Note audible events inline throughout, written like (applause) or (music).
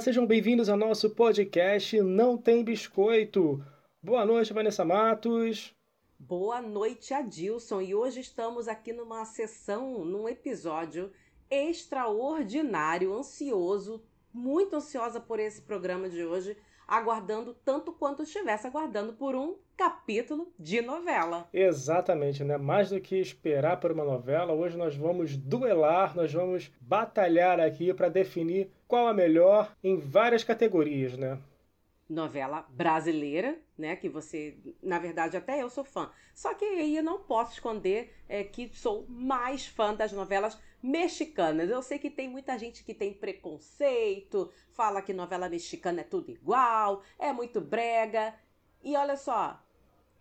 Sejam bem-vindos ao nosso podcast Não Tem Biscoito. Boa noite, Vanessa Matos. Boa noite, Adilson. E hoje estamos aqui numa sessão, num episódio extraordinário, ansioso, muito ansiosa por esse programa de hoje, aguardando tanto quanto estivesse aguardando por um capítulo de novela. Exatamente, né? Mais do que esperar por uma novela, hoje nós vamos duelar, nós vamos batalhar aqui para definir qual a melhor em várias categorias, né? novela brasileira, né? Que você, na verdade, até eu sou fã. Só que aí eu não posso esconder é, que sou mais fã das novelas mexicanas. Eu sei que tem muita gente que tem preconceito, fala que novela mexicana é tudo igual, é muito brega. E olha só,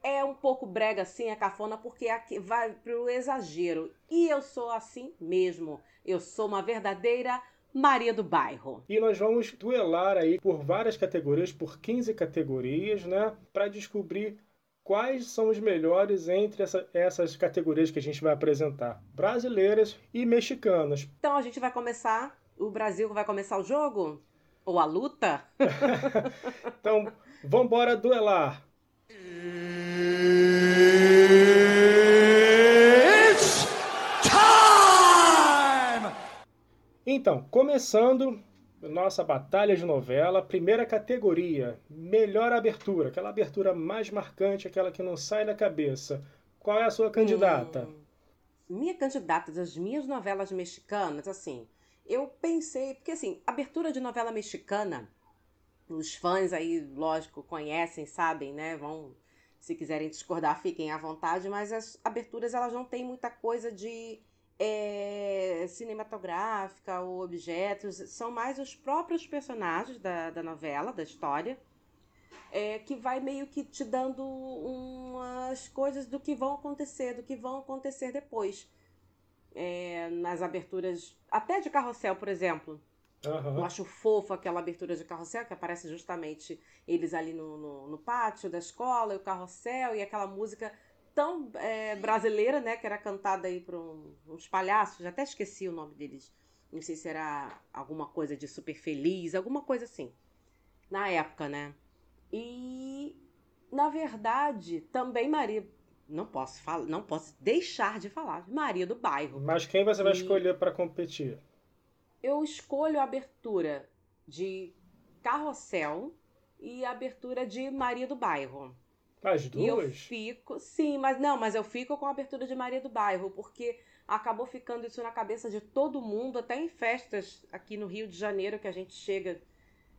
é um pouco brega assim, é cafona, porque aqui vai pro exagero. E eu sou assim mesmo. Eu sou uma verdadeira Maria do Bairro. E nós vamos duelar aí por várias categorias, por 15 categorias, né? Para descobrir quais são os melhores entre essa, essas categorias que a gente vai apresentar: brasileiras e mexicanas. Então a gente vai começar. O Brasil vai começar o jogo? Ou a luta? (laughs) então, vamos embora duelar. (laughs) Então, começando nossa batalha de novela, primeira categoria, melhor abertura, aquela abertura mais marcante, aquela que não sai da cabeça. Qual é a sua candidata? Hum, minha candidata das minhas novelas mexicanas, assim, eu pensei, porque assim, abertura de novela mexicana, os fãs aí, lógico, conhecem, sabem, né? Vão, se quiserem discordar, fiquem à vontade, mas as aberturas elas não têm muita coisa de é, cinematográfica ou objetos, são mais os próprios personagens da, da novela, da história, é, que vai meio que te dando umas coisas do que vão acontecer, do que vão acontecer depois. É, nas aberturas, até de carrossel, por exemplo. Uhum. Eu acho fofo aquela abertura de carrossel, que aparece justamente eles ali no, no, no pátio da escola, e o carrossel, e aquela música tão é, brasileira, né? Que era cantada aí por um, uns palhaços, até esqueci o nome deles. Não sei se era alguma coisa de super feliz, alguma coisa assim. Na época, né? E na verdade, também Maria. Não posso falar, não posso deixar de falar Maria do Bairro. Mas quem você vai escolher para competir? Eu escolho a abertura de Carrossel e a abertura de Maria do Bairro. As duas? E eu fico, sim, mas não, mas eu fico com a abertura de Maria do Bairro, porque acabou ficando isso na cabeça de todo mundo, até em festas aqui no Rio de Janeiro, que a gente chega,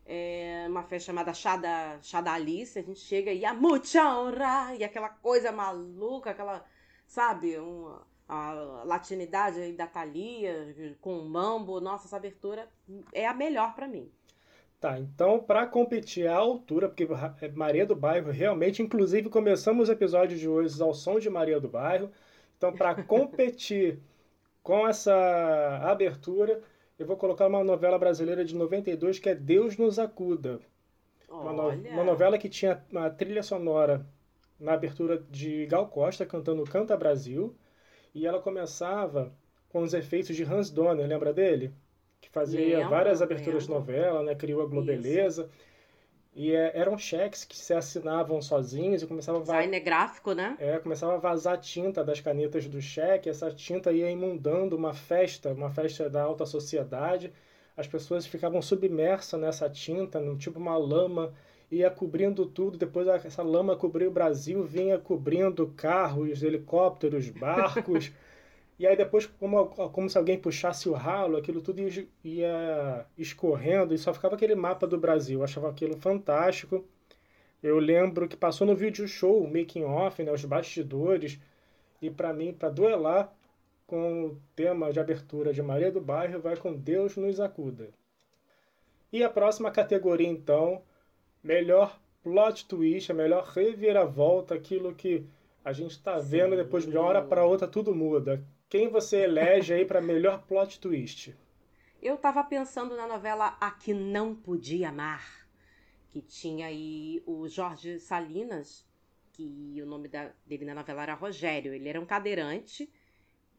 é, uma festa chamada Chá da, Chá da Alice, a gente chega e a mucha honra, e aquela coisa maluca, aquela, sabe, uma, a latinidade da Thalia, com o mambo, nossa, essa abertura é a melhor para mim. Tá, então para competir à altura, porque Maria do Bairro realmente, inclusive começamos o episódio de hoje ao som de Maria do Bairro. Então para (laughs) competir com essa abertura, eu vou colocar uma novela brasileira de 92 que é Deus nos acuda. Uma, no, uma novela que tinha uma trilha sonora na abertura de Gal Costa cantando Canta Brasil, e ela começava com os efeitos de Hans Donner, lembra dele? Que fazia várias aberturas lembra. de novela, né? Criou a Globeleza. Isso. E é, eram cheques que se assinavam sozinhos e começava a vazar. é gráfico, né? É, começava a vazar tinta das canetas do cheque, essa tinta ia imundando uma festa, uma festa da alta sociedade. As pessoas ficavam submersas nessa tinta, tipo uma lama, ia cobrindo tudo. Depois essa lama cobriu o Brasil, vinha cobrindo carros, helicópteros, barcos. (laughs) E aí depois, como, como se alguém puxasse o ralo, aquilo tudo ia, escorrendo e só ficava aquele mapa do Brasil. Eu achava aquilo fantástico. Eu lembro que passou no vídeo show, o making off, né, os bastidores. E para mim, para duelar com o tema de abertura de Maria do Bairro, vai com Deus nos acuda. E a próxima categoria, então, melhor plot twist, a melhor reviravolta, aquilo que a gente está vendo depois de uma hora para outra tudo muda. Quem você elege aí para melhor plot twist? Eu tava pensando na novela A Que Não Podia Amar, que tinha aí o Jorge Salinas, que o nome da, dele na novela era Rogério. Ele era um cadeirante.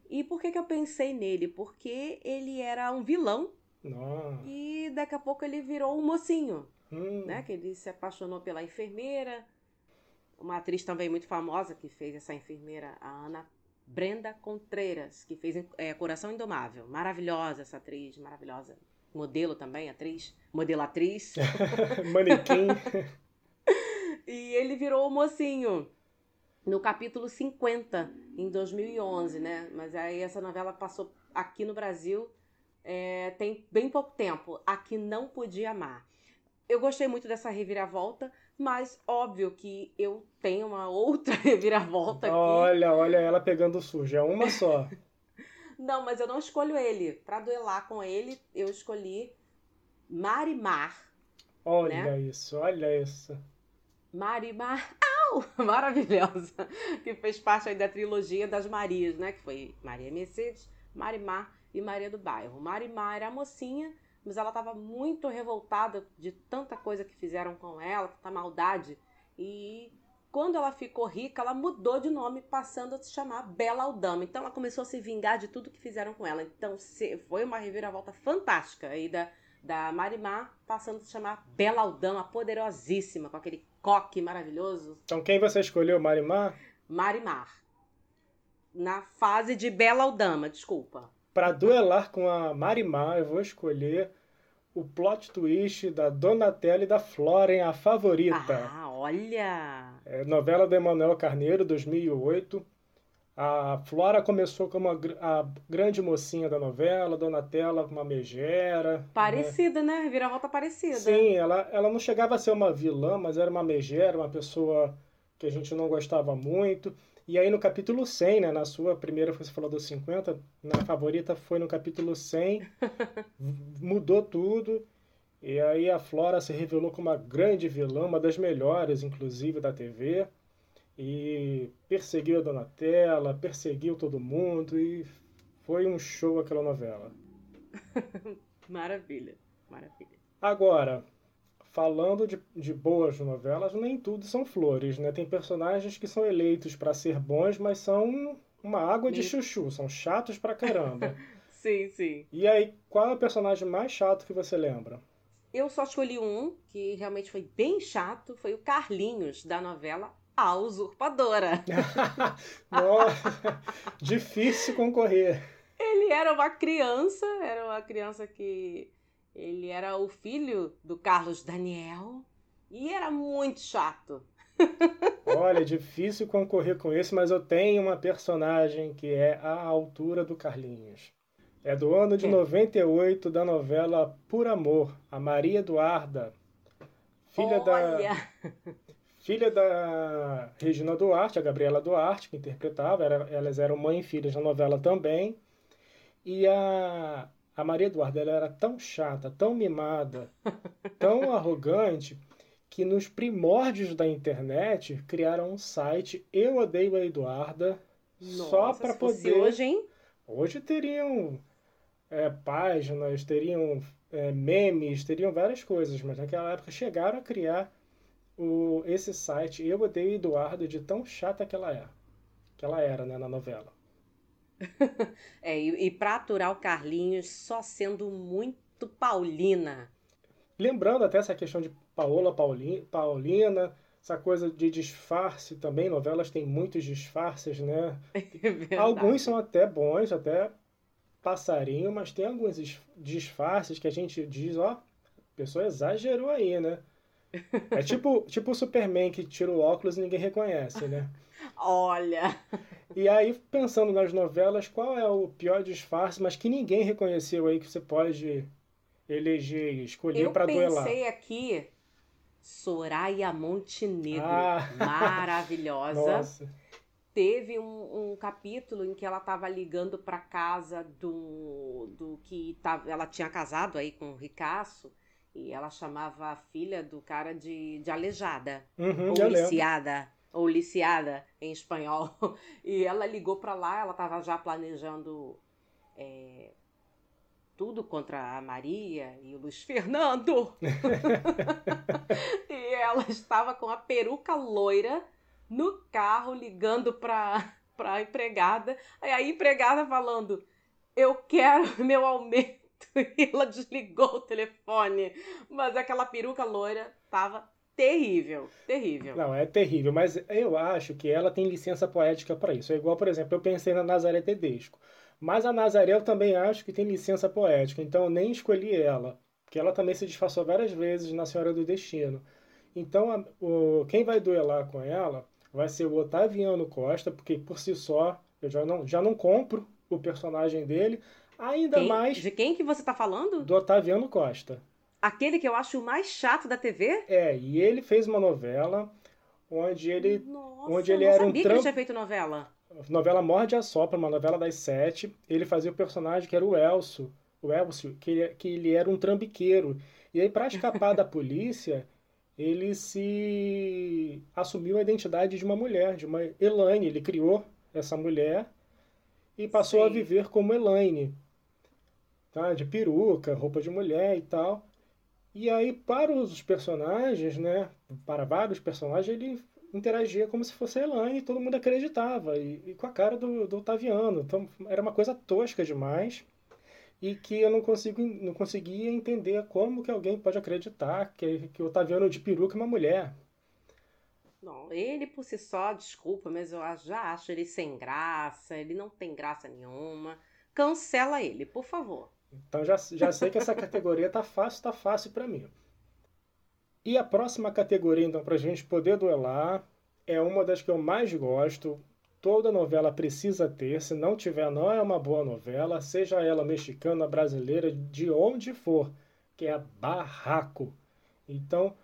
E por que, que eu pensei nele? Porque ele era um vilão Nossa. E daqui a pouco ele virou um mocinho, Hum. né? Que ele se apaixonou pela enfermeira. Uma atriz também muito famosa que fez essa enfermeira, a Ana Brenda Contreras, que fez é, Coração Indomável. Maravilhosa essa atriz, maravilhosa. Modelo também, atriz. Modelo atriz. (laughs) Manequim. (laughs) e ele virou o mocinho no capítulo 50, em 2011, né? Mas aí essa novela passou aqui no Brasil é, tem bem pouco tempo. Aqui não podia amar. Eu gostei muito dessa reviravolta, mas óbvio que eu tenho uma outra (laughs) reviravolta aqui. Olha, olha ela pegando sujo. É uma só. (laughs) Não, mas eu não escolho ele. Pra duelar com ele, eu escolhi Marimar. Olha Né? isso, olha isso. Marimar, au! (laughs) Maravilhosa. Que fez parte aí da trilogia das Marias, né? Que foi Maria Mercedes, Marimar e Maria do Bairro. Marimar era a mocinha, mas ela estava muito revoltada de tanta coisa que fizeram com ela, tanta maldade. E quando ela ficou rica, ela mudou de nome, passando a se chamar Bela Aldama. Então ela começou a se vingar de tudo que fizeram com ela. Então foi uma reviravolta fantástica aí da, da Marimar, passando a se chamar Bela Aldama, poderosíssima, com aquele coque maravilhoso. Então quem você escolheu, Marimar? Marimar. Na fase de Bela Aldama, desculpa. Para duelar com a Marimar, eu vou escolher o plot twist da Donatella e da Flora em A Favorita. Ah, olha! É, novela do Emanuel Carneiro, 2008. A Flora começou como a, a grande mocinha da novela, Donatella uma megera. né? Parecida, né? Reviravolta parecida. Sim, ela, ela não chegava a ser uma vilã, mas era uma megera, uma pessoa que a gente não gostava muito. E aí no capítulo 100, né, na sua primeira você falou dos 50, na favorita foi no capítulo 100, (laughs) mudou tudo. E aí a Flora se revelou como uma grande vilã, uma das melhores, inclusive, da TV. E perseguiu a Donatella, perseguiu todo mundo e foi um show aquela novela. (laughs) Maravilha, maravilha. Agora, falando de, de boas novelas, nem tudo são flores, né? Tem personagens que são eleitos para ser bons, mas são uma água de chuchu, são chatos pra caramba. (laughs) Sim, sim. e aí, qual é o personagem mais chato que você lembra? Eu só escolhi um que realmente foi bem chato, foi o Carlinhos, da novela A Usurpadora. (laughs) Nossa, (laughs) difícil concorrer. Ele era uma criança, era uma criança que ele era o filho do Carlos Daniel e era muito chato. Olha, difícil concorrer com esse, mas eu tenho uma personagem que é à altura do Carlinhos. É do ano de É. 98 da novela Por Amor, a Maria Eduarda, filha da Olha, filha da Regina Duarte, a Gabriela Duarte, que interpretava, era- elas eram mãe e filhas na novela também. E a, a Maria Eduarda ela era tão chata, tão mimada, (laughs) tão arrogante, que nos primórdios da internet criaram um site Eu Odeio a Eduarda, só nossa, para se fosse poder. hoje, hein? Hoje teriam é, páginas, teriam é, memes, teriam várias coisas, mas naquela época chegaram a criar o, esse site Eu Odeio Eduardo de tão chata que ela é. Que ela era, né, na novela. (laughs) É, e, e pra aturar o Carlinhos só sendo muito Paulina. Lembrando até essa questão de Paola Pauli- Paulina, essa coisa de disfarce também, novelas têm muitos disfarces, né? (laughs) É. Alguns são até bons, até passarinho, mas tem alguns dis- disfarces que a gente diz, ó, a pessoa exagerou aí, né? É (laughs) tipo, tipo o Superman que tira o óculos e ninguém reconhece, né? Olha, E aí, pensando nas novelas, qual é o pior disfarce, mas que ninguém reconheceu aí que você pode eleger e escolher eu para duelar? pensei aqui Soraya Montenegro, Ah. maravilhosa. (laughs) Nossa. Teve um, um capítulo em que ela estava ligando para casa do, do que tava, ela tinha casado aí com o Ricaço e ela chamava a filha do cara de, de aleijada Uhum, ou eu liciada ou liciada em espanhol. (laughs) E ela ligou para lá ela estava já planejando é, tudo contra a Maria e o Luiz Fernando. (laughs) E ela estava com a peruca loira no carro ligando para para empregada. Aí a empregada falando eu quero (laughs) meu aumento. E ela desligou o telefone. Mas aquela peruca loira tava terrível, terrível. Não, é terrível, mas eu acho que ela tem licença poética para isso. É igual, por exemplo, eu pensei na Nazaré Tedesco. Mas a Nazaré eu também acho que tem licença poética, então eu nem escolhi ela, porque ela também se disfarçou várias vezes na Senhora do Destino. Então, a, o, quem vai duelar com ela vai ser o Otaviano Costa, porque por si só eu já não, já não compro o personagem dele, ainda quem? mais. De quem que você tá falando? Do Otaviano Costa. Aquele que eu acho o mais chato da TV? É, e ele fez uma novela onde ele. Nossa, onde ele não era um sabia que ele tinha feito novela. Novela Morde a Sopra, uma novela das sete. Ele fazia o personagem que era o Elcio. O Elcio, que ele, que ele era um trambiqueiro. E aí, para escapar da (laughs) polícia, ele se assumiu a identidade de uma mulher, de uma Elaine. Ele criou essa mulher e passou Sim. a viver como Elaine. Tá? De peruca, roupa de mulher e tal. E aí, para os personagens, né? Para vários personagens, ele interagia como se fosse a Elaine e todo mundo acreditava. E, e com a cara do, do Otaviano. Então, era uma coisa tosca demais. E que eu não, consigo, não conseguia entender como que alguém pode acreditar que, que o Otaviano de peruca é uma mulher. Não, ele por si só, desculpa, mas eu já acho ele sem graça, ele não tem graça nenhuma. Cancela ele, por favor. Então já, já sei que essa categoria tá fácil, tá fácil para mim. E a próxima categoria, então, para a gente poder duelar, é uma das que eu mais gosto. Toda novela precisa ter, se não tiver, não é uma boa novela, seja ela mexicana, brasileira, de onde for, que é Barraco. Então,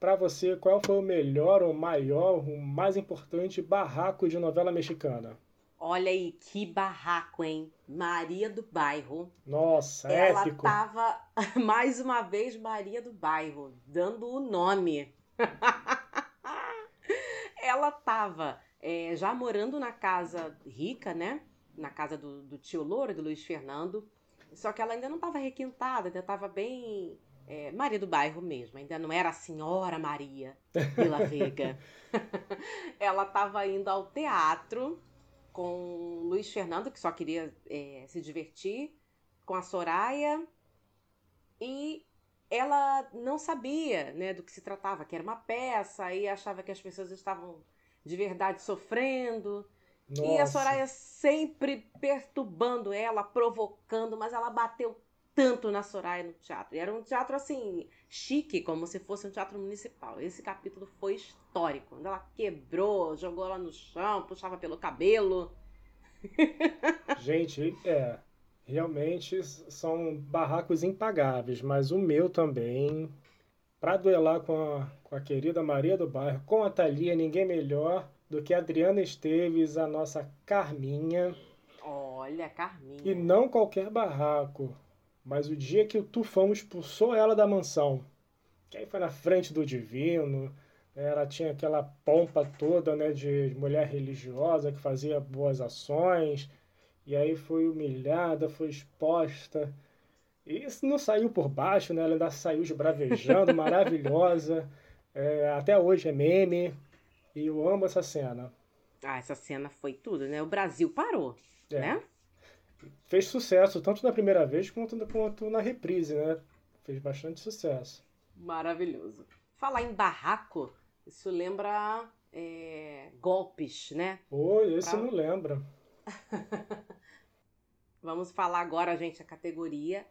para você, qual foi o melhor, o maior, o mais importante barraco de novela mexicana? Olha aí, que barraco, hein? Maria do Bairro. Nossa, Ela épico. tava, (laughs) mais uma vez, Maria do Bairro, dando o nome. (laughs) Ela tava é, já morando na casa rica, né? Na casa do, do tio Louro, do Luiz Fernando. Só que ela ainda não tava requintada, ainda tava bem é, Maria do Bairro mesmo. Ainda não era a senhora Maria Vila Veiga. (laughs) ela tava indo ao teatro com o Luiz Fernando, que só queria é, se divertir, com a Soraya, e ela não sabia né, do que se tratava, que era uma peça, e achava que as pessoas estavam de verdade sofrendo. E a Nossa. Soraya sempre perturbando ela, provocando, mas ela bateu tanto na Soraya no teatro. E era um teatro assim, chique, como se fosse um teatro municipal. Esse capítulo foi histórico. Quando ela quebrou, jogou ela no chão, puxava pelo cabelo. (laughs) Gente, é. Realmente são barracos impagáveis, mas o meu também. Para duelar com a, com a querida Maria do Bairro, com a Thalia, ninguém melhor do que a Adriana Esteves, a nossa Carminha. Olha, Carminha. E não qualquer barraco, mas o dia que o Tufão expulsou ela da mansão. Que aí foi na frente do Divino. Ela tinha aquela pompa toda né, de mulher religiosa que fazia boas ações. E aí foi humilhada, foi exposta. E isso não saiu por baixo, né? Ela ainda saiu esbravejando, (laughs) maravilhosa. É, até hoje é meme. E eu amo essa cena. Ah, essa cena foi tudo, né? O Brasil parou, É. né? Fez sucesso tanto na primeira vez quanto, quanto na reprise, né? Fez bastante sucesso. Maravilhoso. Falar em barraco, isso lembra é, golpes, né? Pô, esse Tá. não lembra. (laughs) Vamos falar agora, gente, a categoria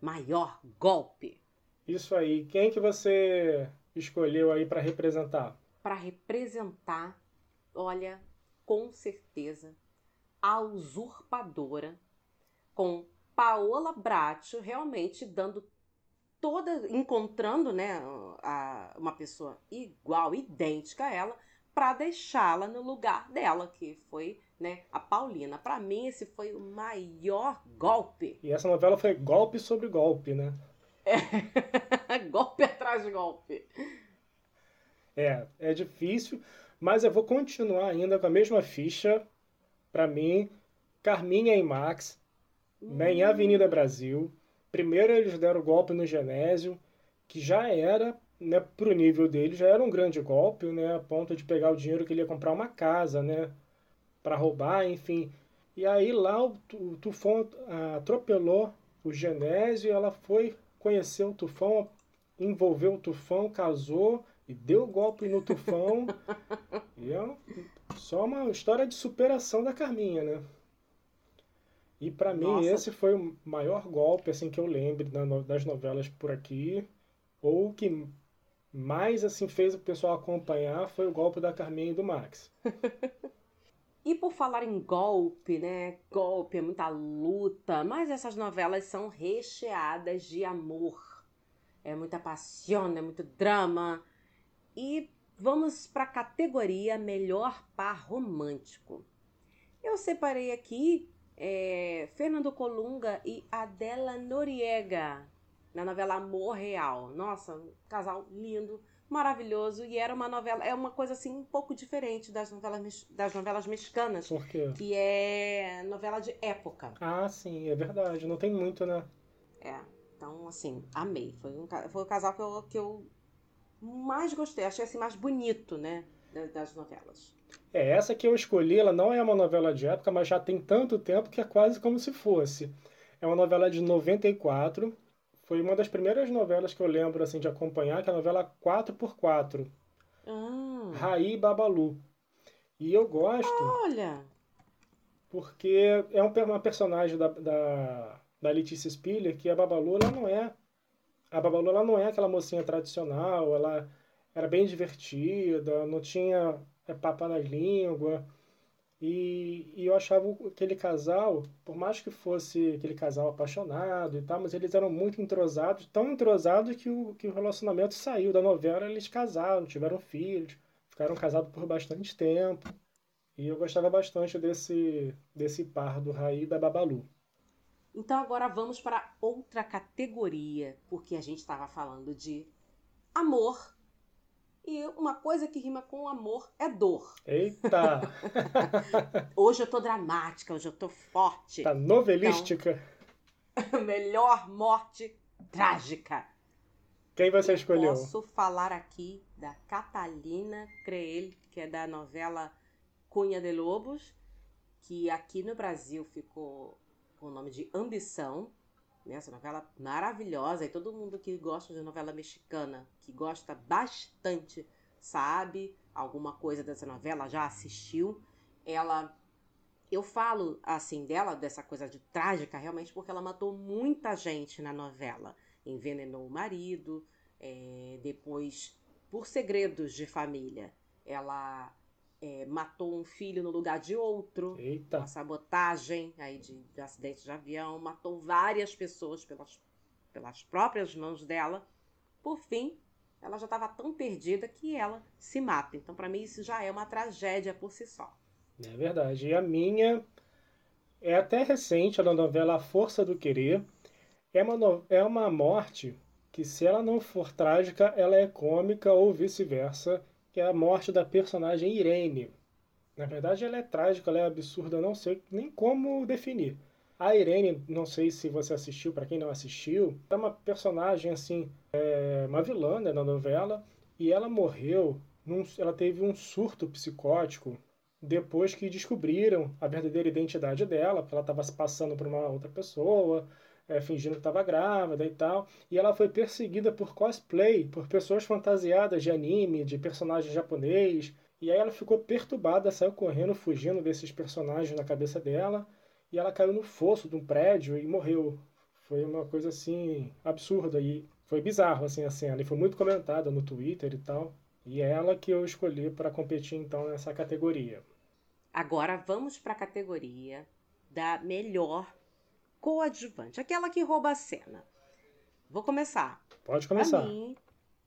maior golpe. Isso aí. Quem que você escolheu aí para representar? Para representar, olha, com certeza, a usurpadora, com Paola Bracho realmente dando toda, encontrando, né, a- uma pessoa igual, idêntica a ela, para deixá-la no lugar dela, que foi, né, a Paulina. Para mim, esse foi o maior golpe. E essa novela foi golpe sobre golpe, né? (laughs) golpe atrás de golpe. É, é difícil, mas eu vou continuar ainda com a mesma ficha. Para mim, Carminha e Max, né, em Avenida Brasil. Primeiro eles deram o golpe no Genésio, que já era, né, pro nível dele, já era um grande golpe, né, a ponto de pegar o dinheiro que ele ia comprar uma casa, né, para roubar, enfim. E aí lá o, o Tufão atropelou o Genésio, ela foi conhecer o Tufão, envolveu o Tufão, casou e deu golpe no Tufão. (laughs) e é só uma história de superação da Carminha, né? E para mim esse foi o maior golpe assim que eu lembro das novelas por aqui, ou que mais assim fez o pessoal acompanhar foi o golpe da Carminha e do Max. (laughs) e por falar em golpe, né? Golpe, é muita luta, mas essas novelas são recheadas de amor. É muita paixão, é muito drama. E vamos para a categoria melhor par romântico. Eu separei aqui é, Fernando Colunga e Adela Noriega na novela Amor Real. Nossa, um casal lindo, maravilhoso e era uma novela, é uma coisa assim um pouco diferente das novelas das novelas mexicanas. Por quê? Que é novela de época. Ah, sim, é verdade. Não tem muito, né? É. Então, assim, amei. Foi, um, foi o casal que eu, que eu mais gostei. Achei assim mais bonito, né? Das novelas. É, essa que eu escolhi, ela não é uma novela de época, mas já tem tanto tempo que é quase como se fosse. É uma novela de 94, foi uma das primeiras novelas que eu lembro assim de acompanhar, que é a novela 4x4. Ah. Raí Babalu. E eu gosto. Olha! Porque é uma personagem da, da, da Letícia Spiller que a Babalu ela não é. A Babalu ela não é aquela mocinha tradicional, ela era bem divertida, não tinha é, papo na língua. E, e, eu achava aquele casal, por mais que fosse aquele casal apaixonado e tal, mas eles eram muito entrosados, tão entrosados que o, que o relacionamento saiu da novela, eles casaram, tiveram filhos, ficaram casados por bastante tempo. E eu gostava bastante desse, desse par do Raí e da Babalu. Então agora vamos para outra categoria, porque a gente estava falando de amor e uma coisa que rima com amor é dor. Eita! (laughs) hoje eu tô dramática, hoje eu tô forte. Tá novelística. Então, (laughs) melhor morte trágica. Quem você escolheu? Posso falar aqui da Catalina Creel, que é da novela Cunha de Lobos, que aqui no Brasil ficou com o nome de Ambição. Né? Essa novela maravilhosa. E todo mundo que gosta de novela mexicana, que gosta bastante, sabe alguma coisa dessa novela, já assistiu. Ela. Eu falo assim dela, dessa coisa de trágica, realmente, porque ela matou muita gente na novela. Envenenou o marido, é, depois, por segredos de família, ela é, matou um filho no lugar de outro, Eita. uma sabotagem aí de, de acidente de avião, matou várias pessoas pelas, pelas próprias mãos dela. Por fim, ela já estava tão perdida que ela se mata. Então, para mim, isso já é uma tragédia por si só. É verdade. E a minha é até recente, a novela A Força do Querer. É uma, no... é uma morte que, se ela não for trágica, ela é cômica ou vice-versa que é a morte da personagem Irene. Na verdade, ela é trágica, ela é absurda, não sei nem como definir. A Irene, não sei se você assistiu, para quem não assistiu, é uma personagem assim, é uma vilã né, na novela, e ela morreu, num, ela teve um surto psicótico depois que descobriram a verdadeira identidade dela, porque ela estava se passando por uma outra pessoa, é, fingindo que estava grávida e tal. E ela foi perseguida por cosplay, por pessoas fantasiadas de anime, de personagem japonês. E aí ela ficou perturbada, saiu correndo, fugindo desses personagens na cabeça dela. E ela caiu no fosso de um prédio e morreu. Foi uma coisa assim absurda e foi bizarro assim a cena. E foi muito comentada no Twitter e tal. E é ela que eu escolhi para competir então nessa categoria. Agora vamos para a categoria da melhor coadjuvante, aquela que rouba a cena. Vou começar. Pode começar. Pra mim,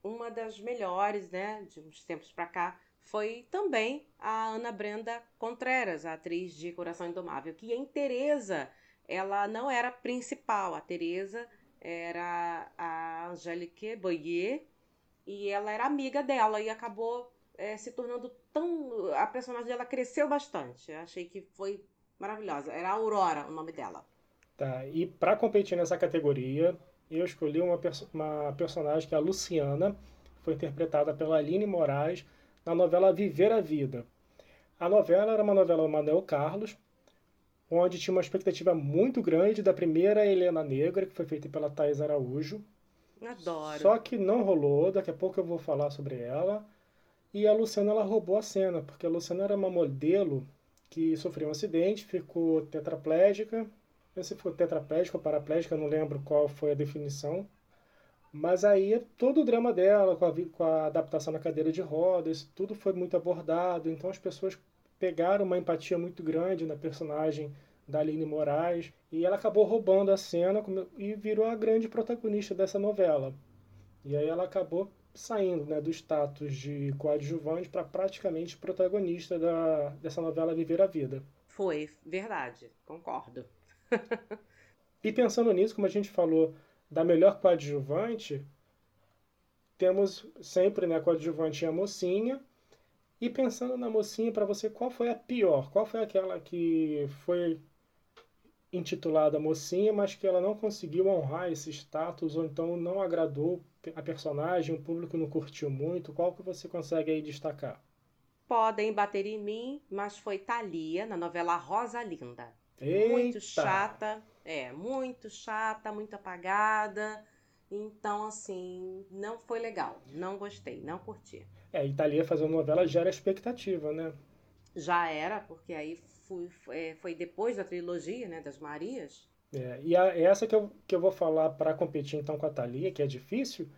uma das melhores, né, de uns tempos para cá, foi também a Ana Brenda Contreras, a atriz de Coração Indomável, que em Teresa, ela não era principal, a Teresa era a Angélique Boyer e ela era amiga dela e acabou é, se tornando tão. A personagem dela cresceu bastante. Eu achei que foi maravilhosa. Era a Aurora o nome dela. Tá, e para competir nessa categoria, eu escolhi uma, perso uma personagem que é a Luciana, foi interpretada pela Aline Moraes na novela Viver a Vida. A novela era uma novela do Manuel Carlos, onde tinha uma expectativa muito grande da primeira Helena Negra, que foi feita pela Thais Araújo. Adoro. Só que não rolou, daqui a pouco eu vou falar sobre ela. E a Luciana ela roubou a cena, porque a Luciana era uma modelo que sofreu um acidente, ficou tetraplégica. Se ficou tetraplégica ou paraplégica, não lembro qual foi a definição. Mas aí todo o drama dela, com a, com a adaptação na cadeira de rodas, tudo foi muito abordado. Então as pessoas pegaram uma empatia muito grande na personagem da Aline Moraes e ela acabou roubando a cena e virou a grande protagonista dessa novela. E aí ela acabou saindo né, do status de coadjuvante para praticamente protagonista da, dessa novela Viver a Vida. Foi, verdade, concordo. (laughs) e pensando nisso, como a gente falou da melhor coadjuvante, temos sempre né, coadjuvante e a mocinha. E pensando na mocinha, para você, qual foi a pior? Qual foi aquela que foi intitulada mocinha, mas que ela não conseguiu honrar esse status ou então não agradou a personagem, o público não curtiu muito? Qual que você consegue aí destacar? Podem bater em mim, mas foi Thalia na novela Rosa Linda. Eita. Muito chata, é, muito chata, muito apagada. Então, assim, não foi legal. Não gostei, não curti. É, Itália fazendo novela gera expectativa, né? Já era, porque aí fui, foi, foi depois da trilogia, né, das Marias. É, e a, essa que eu, que eu vou falar para competir então com a Thalia, que é difícil,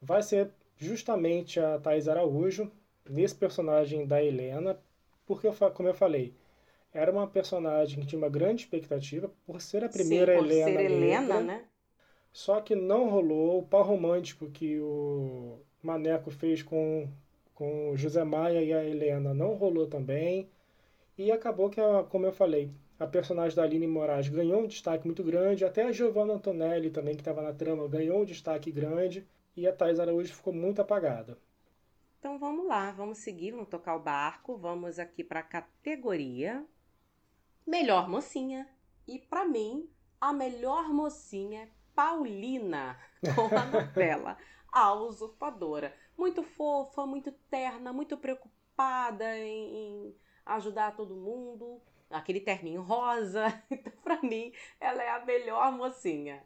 vai ser justamente a Thais Araújo, nesse personagem da Helena, porque, eu, como eu falei, era uma personagem que tinha uma grande expectativa por ser a primeira Sim, por Helena. Ser Helena, negra, né? Só que não rolou o par romântico que o Maneco fez com, com o José Maia e a Helena não rolou também. E acabou que, como eu falei, a personagem da Aline Moraes ganhou um destaque muito grande, até a Giovanna Antonelli também, que estava na trama, ganhou um destaque grande, e a Thais Araújo ficou muito apagada. Então vamos lá, vamos seguir, vamos tocar o barco, vamos aqui para a categoria Melhor Mocinha. E para mim, a melhor mocinha é Paulina, (laughs) com a novela A Usurpadora. Muito fofa, muito terna, muito preocupada em, em ajudar todo mundo. Aquele terninho rosa. (laughs) Então, pra mim, ela é a melhor mocinha.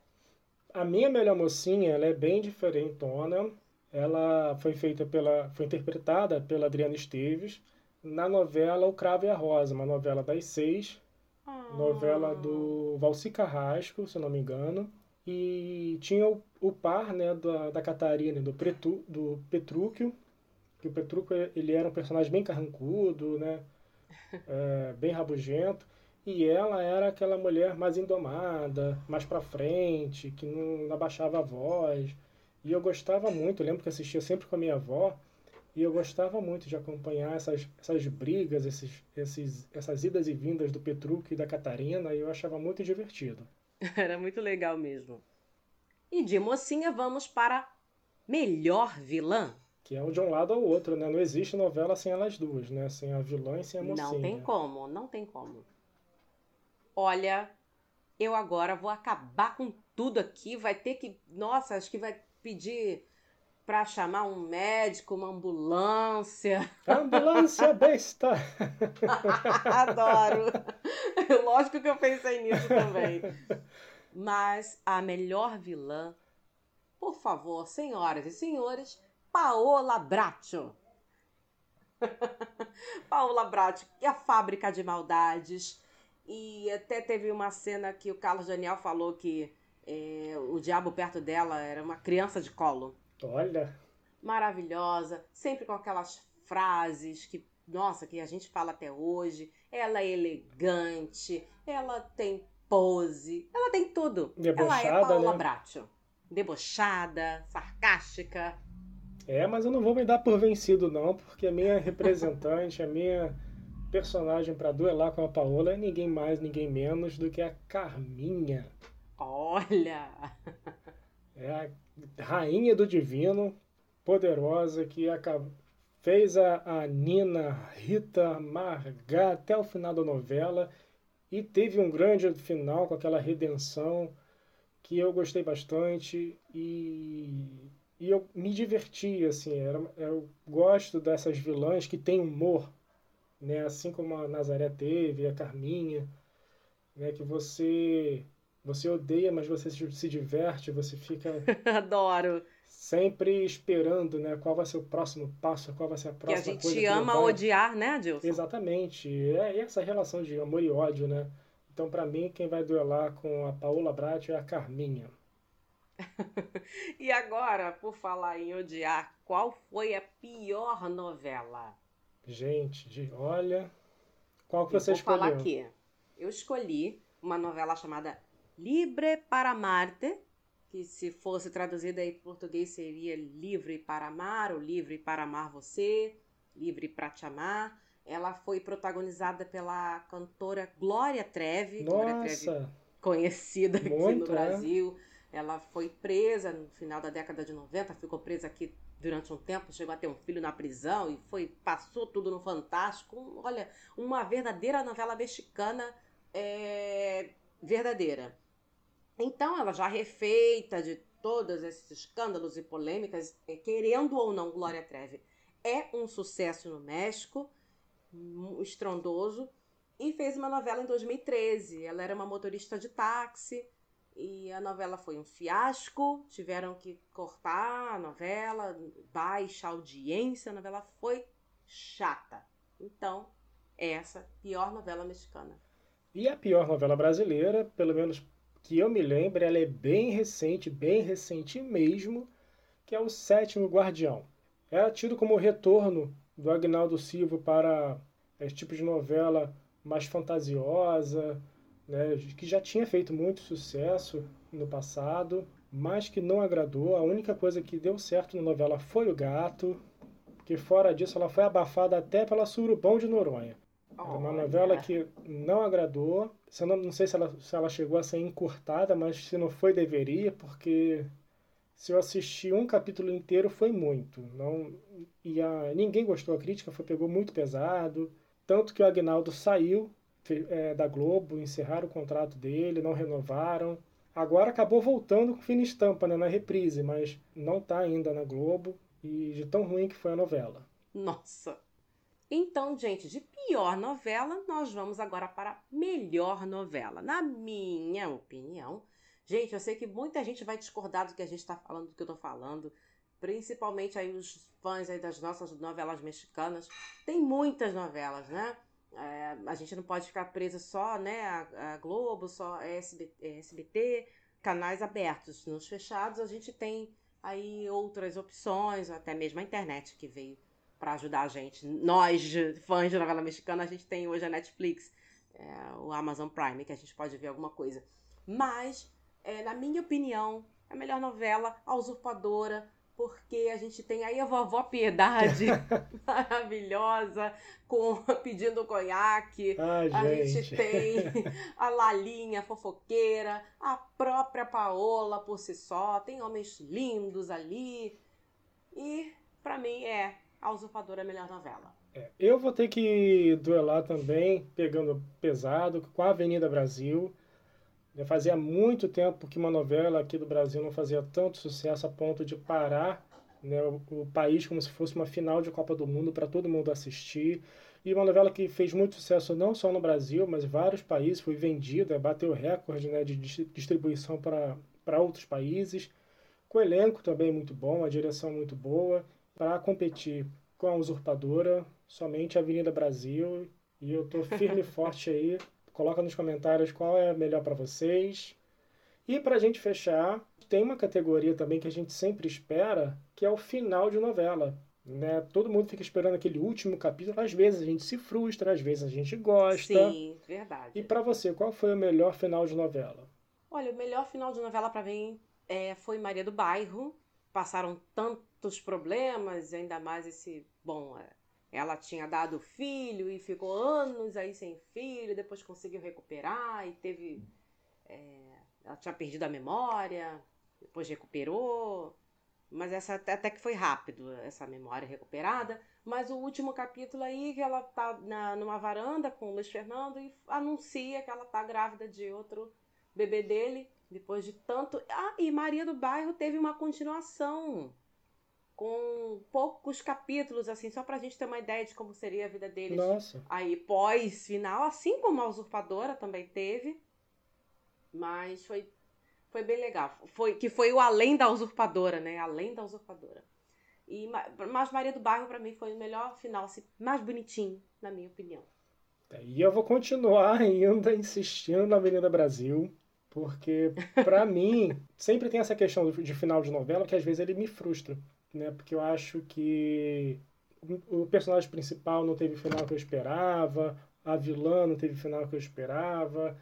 A minha melhor mocinha, ela é bem diferentona. Ela foi feita pela, foi interpretada pela Adriana Esteves na novela O Cravo e a Rosa, uma novela das seis. Novela do Valci Carrasco, se eu não me engano. E tinha o, o par né, da, da Catarina do, Pretu, do Petrúquio, que o Petrúquio ele era um personagem bem carrancudo, né, é, (laughs) bem rabugento. E ela era aquela mulher mais indomada, mais pra frente, que não, não abaixava a voz. E eu gostava muito, eu lembro que assistia sempre com a minha avó, e eu gostava muito de acompanhar essas, essas brigas, esses, esses, essas idas e vindas do Petrúquio e da Catarina, e eu achava muito divertido. (laughs) Era muito legal mesmo. E de mocinha vamos para melhor vilã. Que é de um lado ao outro, né? Não existe novela sem elas duas, né? Sem a vilã e sem a mocinha. Não tem como, não tem como. Olha, eu agora vou acabar com tudo aqui. Vai ter que. Nossa, acho que vai pedir para chamar um médico, uma ambulância. Ambulância besta! (laughs) Adoro! Lógico que eu pensei nisso também. Mas a melhor vilã, por favor, senhoras e senhores, Paola Bracho. (laughs) Paola Bracho, que é a fábrica de maldades. E até teve uma cena que o Carlos Daniel falou que é, o diabo perto dela era uma criança de colo. Olha, Maravilhosa, sempre com aquelas frases que, nossa, que a gente fala até hoje. Ela é elegante, ela tem pose, ela tem tudo. ela é Debochada, Paola né? Bracho. Debochada, sarcástica. é, mas eu não vou me dar por vencido, não, porque a minha representante, a minha personagem para duelar com a Paola é ninguém mais, ninguém menos do que a Carminha. Olha! É a rainha do divino, poderosa, que fez a, a Nina Rita amargar até o final da novela e teve um grande final com aquela redenção que eu gostei bastante e, e eu me diverti, assim, era, eu gosto dessas vilãs que têm humor, né? Assim como a Nazaré teve, a Carminha. né, que você você odeia, mas você se diverte, você fica (laughs) Adoro. Sempre esperando, né, qual vai ser o próximo passo, qual vai ser a próxima coisa. Que a gente ama odiar, né, Adilson? Exatamente. É essa relação de amor e ódio, né? Então, para mim, quem vai duelar com a Paola Brat é a Carminha. (laughs) e agora, por falar em odiar, qual foi a pior novela? Gente, olha, qual que você eu vou escolheu? falar aqui. Eu escolhi uma novela chamada Libre para Marte, que se fosse traduzida em português seria Livre para Amar ou Livre para Amar Você, Livre para Te Amar. Ela foi protagonizada pela cantora Glória Trevi. Nossa! Glória Trevi, conhecida aqui Muito, no Brasil. É? Ela foi presa no final da década de 90, ficou presa aqui durante um tempo, chegou a ter um filho na prisão e foi passou tudo no Fantástico. Olha, uma verdadeira novela mexicana é, verdadeira. Então, ela já refeita de todos esses escândalos e polêmicas, é, querendo ou não, Glória Trevi é um sucesso no México, estrondoso, e fez uma novela em 2013. Ela era uma motorista de táxi e a novela foi um fiasco, tiveram que cortar a novela, baixa audiência, a novela foi chata. Então, essa pior novela mexicana. E a pior novela brasileira, pelo menos que eu me lembro, ela é bem recente, bem recente mesmo, que é o Sétimo Guardião. Era tido como o retorno do Agnaldo Silva para esse tipo de novela mais fantasiosa, né, que já tinha feito muito sucesso no passado, mas que não agradou. A única coisa que deu certo na novela foi o gato, que fora disso ela foi abafada até pela Surubão de Noronha. Era uma novela que não agradou. Eu não, não sei se ela, se ela chegou a ser encurtada, mas se não foi, deveria, porque se eu assisti um capítulo inteiro foi muito. Não, e a, ninguém gostou, a crítica foi, pegou muito pesado. Tanto que o Agnaldo saiu é, da Globo, encerraram o contrato dele, não renovaram. Agora acabou voltando com fina estampa né, na reprise, mas não está ainda na Globo e de tão ruim que foi a novela. Nossa! Então, gente, de pior novela, nós vamos agora para melhor novela. Na minha opinião, gente, eu sei que muita gente vai discordar do que a gente está falando, do que eu estou falando, principalmente aí os fãs aí das nossas novelas mexicanas. Tem muitas novelas, né? É, a gente não pode ficar presa só, né, a, a Globo, só SBT, SBT, canais abertos. Nos fechados a gente tem aí outras opções, até mesmo a internet que veio para ajudar a gente. Nós, fãs de novela mexicana, a gente tem hoje a Netflix, é, o Amazon Prime, que a gente pode ver alguma coisa. Mas, é, na minha opinião, a melhor novela, A Usurpadora, porque a gente tem aí a vovó Piedade, (laughs) maravilhosa, com pedindo conhaque. Ai, a gente. gente tem (laughs) a Lalinha fofoqueira, a própria Paola por si só, tem homens lindos ali. E para mim é A Usurpadora a melhor novela. É, eu vou ter que duelar também, pegando pesado, com a Avenida Brasil. Fazia muito tempo que uma novela aqui do Brasil não fazia tanto sucesso a ponto de parar né, o, o país como se fosse uma final de Copa do Mundo para todo mundo assistir. E uma novela que fez muito sucesso não só no Brasil, mas em vários países, foi vendida, bateu recorde né, de distribuição para outros países. Com elenco também muito bom, a direção muito boa. Para competir com a usurpadora, somente a Avenida Brasil. E eu estou firme e (laughs) forte aí Coloca nos comentários qual é melhor para vocês. E para a gente fechar, tem uma categoria também que a gente sempre espera, que é o final de novela. Né? Todo mundo fica esperando aquele último capítulo. Às vezes a gente se frustra, às vezes a gente gosta. Sim, verdade. E para você, qual foi o melhor final de novela? Olha, o melhor final de novela para mim é, foi Maria do Bairro. Passaram tantos problemas, ainda mais esse. Bom, é, ela tinha dado filho e ficou anos aí sem filho, depois conseguiu recuperar e teve. É, ela tinha perdido a memória, depois recuperou. Mas essa até que foi rápido, essa memória recuperada. Mas o último capítulo aí, que ela tá na, numa varanda com o Luiz Fernando e anuncia que ela tá grávida de outro bebê dele, depois de tanto. Ah, e Maria do Bairro teve uma continuação com poucos capítulos, assim, só pra gente ter uma ideia de como seria a vida deles. Nossa. Aí, pós-final, assim como a Usurpadora também teve. Mas foi, foi bem legal. Foi, que foi o além da Usurpadora, né? Além da Usurpadora. E, mas Maria do Bairro, para mim, foi o melhor final, assim, mais bonitinho, na minha opinião. E eu vou continuar ainda insistindo na Avenida Brasil. Porque, para (laughs) mim, sempre tem essa questão de final de novela que às vezes ele me frustra né? Porque eu acho que o personagem principal não teve o final que eu esperava, a vilã não teve o final que eu esperava.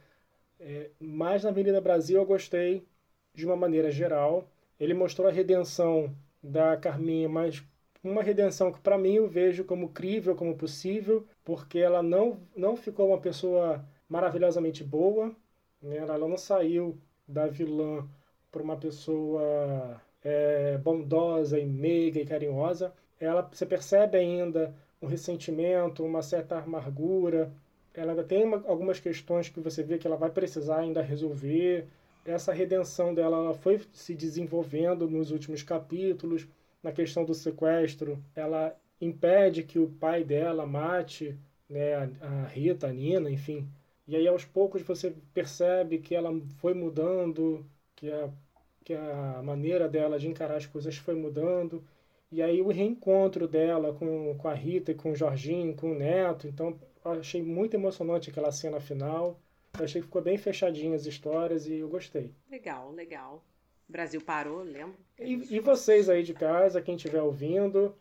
É, mas na Avenida Brasil eu gostei de uma maneira geral. Ele mostrou a redenção da Carminha, mas uma redenção que para mim eu vejo como crível, como possível, porque ela não, não ficou uma pessoa maravilhosamente boa, né? ela não saiu da vilã para uma pessoa é, bondosa e meiga e carinhosa, ela você percebe ainda um ressentimento, uma certa amargura. Ela ainda tem uma, algumas questões que você vê que ela vai precisar ainda resolver. Essa redenção dela ela foi se desenvolvendo nos últimos capítulos. Na questão do sequestro, ela impede que o pai dela mate né, a Rita, a Nina, enfim. E aí aos poucos você percebe que ela foi mudando, que a que a maneira dela de encarar as coisas foi mudando. E aí o reencontro dela com, com a Rita e com o Jorginho, com o Neto. Então, achei muito emocionante aquela cena final. Eu achei que ficou bem fechadinha as histórias e eu gostei. Legal, legal. O Brasil parou, lembro. E, e vocês aí de casa, quem estiver ouvindo,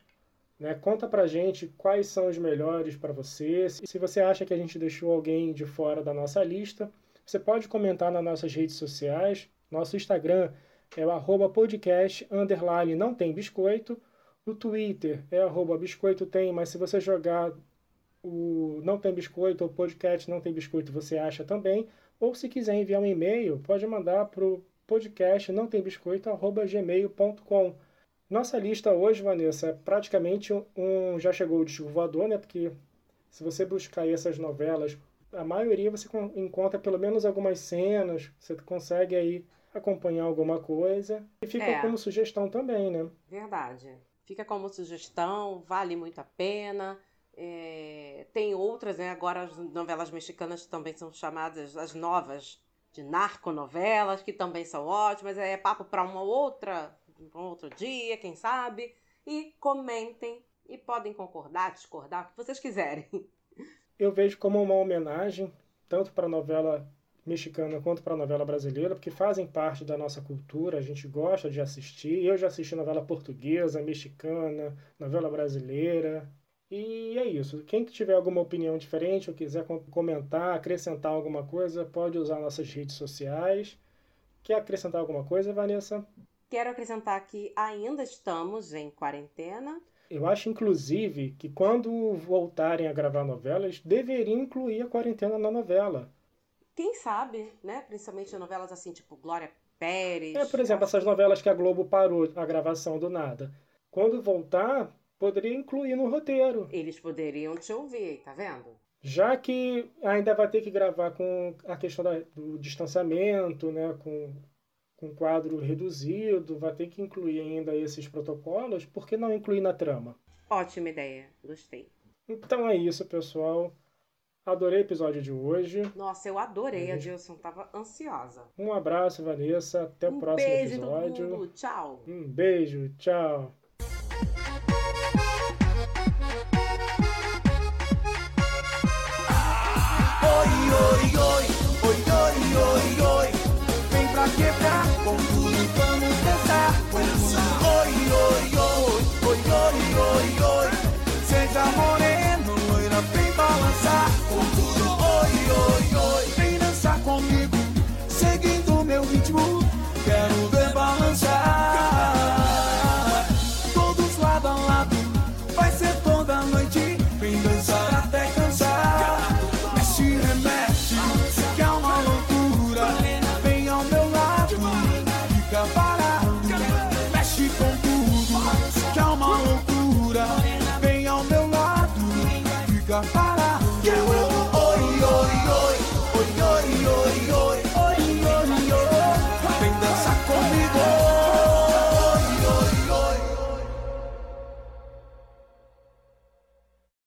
né, conta pra gente quais são os melhores para você. Se você acha que a gente deixou alguém de fora da nossa lista, você pode comentar nas nossas redes sociais. Nosso Instagram é o arroba podcast, underline, não tem biscoito. O Twitter é arroba biscoito tem, mas se você jogar o não tem biscoito ou podcast não tem biscoito, você acha também. Ou se quiser enviar um e-mail, pode mandar para o podcast não tem biscoito, arroba gmail.com. Nossa lista hoje, Vanessa, é praticamente um já chegou o disco voador, né? Porque se você buscar aí essas novelas, a maioria você encontra pelo menos algumas cenas, você consegue aí acompanhar alguma coisa. E fica é. como sugestão também, né? Verdade. Fica como sugestão, vale muito a pena. É... tem outras, né? Agora as novelas mexicanas também são chamadas as novas de narconovelas, que também são ótimas. É papo para uma outra, um outro dia, quem sabe. E comentem e podem concordar, discordar, o que vocês quiserem. (laughs) Eu vejo como uma homenagem tanto para a novela mexicana quanto para a novela brasileira, porque fazem parte da nossa cultura, a gente gosta de assistir. Eu já assisti novela portuguesa, mexicana, novela brasileira. E é isso. Quem tiver alguma opinião diferente ou quiser comentar, acrescentar alguma coisa, pode usar nossas redes sociais. Quer acrescentar alguma coisa, Vanessa? Quero acrescentar que ainda estamos em quarentena. Eu acho, inclusive, que quando voltarem a gravar novelas, deveriam incluir a quarentena na novela quem sabe, né? Principalmente novelas assim, tipo Glória Pérez. É, por exemplo, essas novelas que a Globo parou a gravação do nada. Quando voltar, poderia incluir no roteiro. Eles poderiam te ouvir, tá vendo? Já que ainda vai ter que gravar com a questão da, do distanciamento, né? Com, com quadro reduzido, vai ter que incluir ainda esses protocolos, por que não incluir na trama? Ótima ideia, gostei. Então é isso, pessoal. Adorei o episódio de hoje. Nossa, eu adorei, Adilson. Tava ansiosa. Um abraço, Vanessa. Até o um próximo beijo episódio. Todo mundo. Tchau. Um beijo. Tchau. Oi, oi, oi, oi,